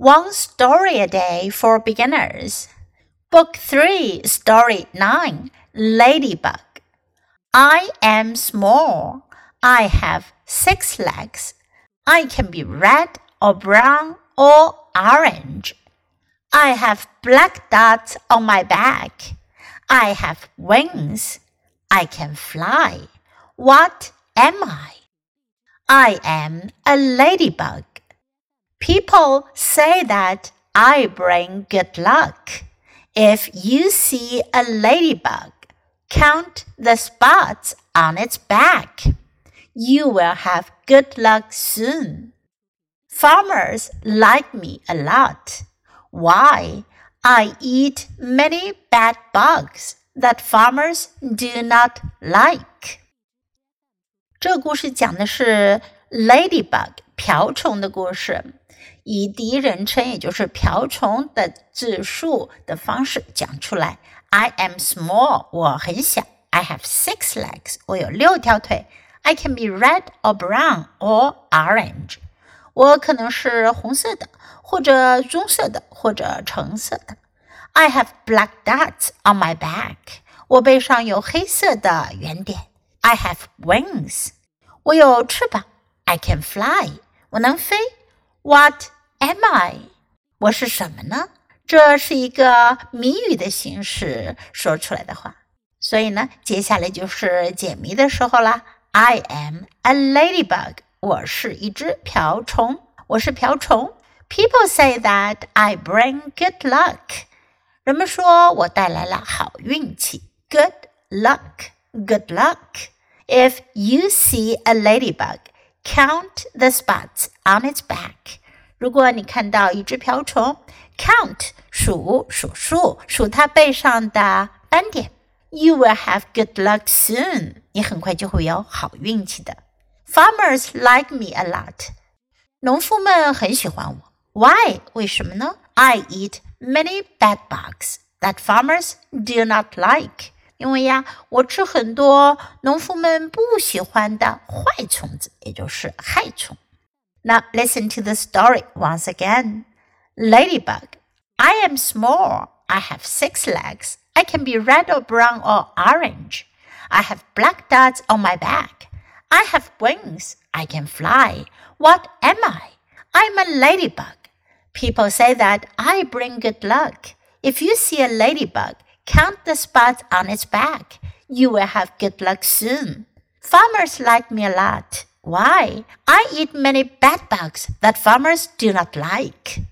One Story a Day for Beginners. Book 3, Story 9 Ladybug. I am small. I have six legs. I can be red or brown or orange. I have black dots on my back. I have wings. I can fly. What am I? I am a ladybug. People say that I bring good luck. If you see a ladybug, count the spots on its back. You will have good luck soon. Farmers like me a lot. Why? I eat many bad bugs that farmers do not like. 这故事讲的是 ladybug 瓢虫的故事。 以第一人称，也就是瓢虫的字数的方式讲出来。I am small，我很小。I have six legs，我有六条腿。I can be red or brown or orange，我可能是红色的，或者棕色的，或者橙色的。I have black dots on my back，我背上有黑色的圆点。I have wings，我有翅膀。I can fly，我能飞。What am I？我是什么呢？这是一个谜语的形式说出来的话。所以呢，接下来就是解谜的时候啦。I am a ladybug。我是一只瓢虫。我是瓢虫。People say that I bring good luck。人们说我带来了好运气。Good luck。Good luck。If you see a ladybug。Count the spots on its back。如果你看到一只瓢虫，count 数数数数它背上的斑点，you will have good luck soon。你很快就会有好运气的。Farmers like me a lot。农夫们很喜欢我。Why？为什么呢？I eat many bad bugs that farmers do not like。 因为呀，我吃很多农夫们不喜欢的坏虫子，也就是害虫。Now listen to the story once again. Ladybug. I am small. I have six legs. I can be red or brown or orange. I have black dots on my back. I have wings. I can fly. What am I? I'm a ladybug. People say that I bring good luck. If you see a ladybug, Count the spots on its back. You will have good luck soon. Farmers like me a lot. Why? I eat many bad bugs that farmers do not like.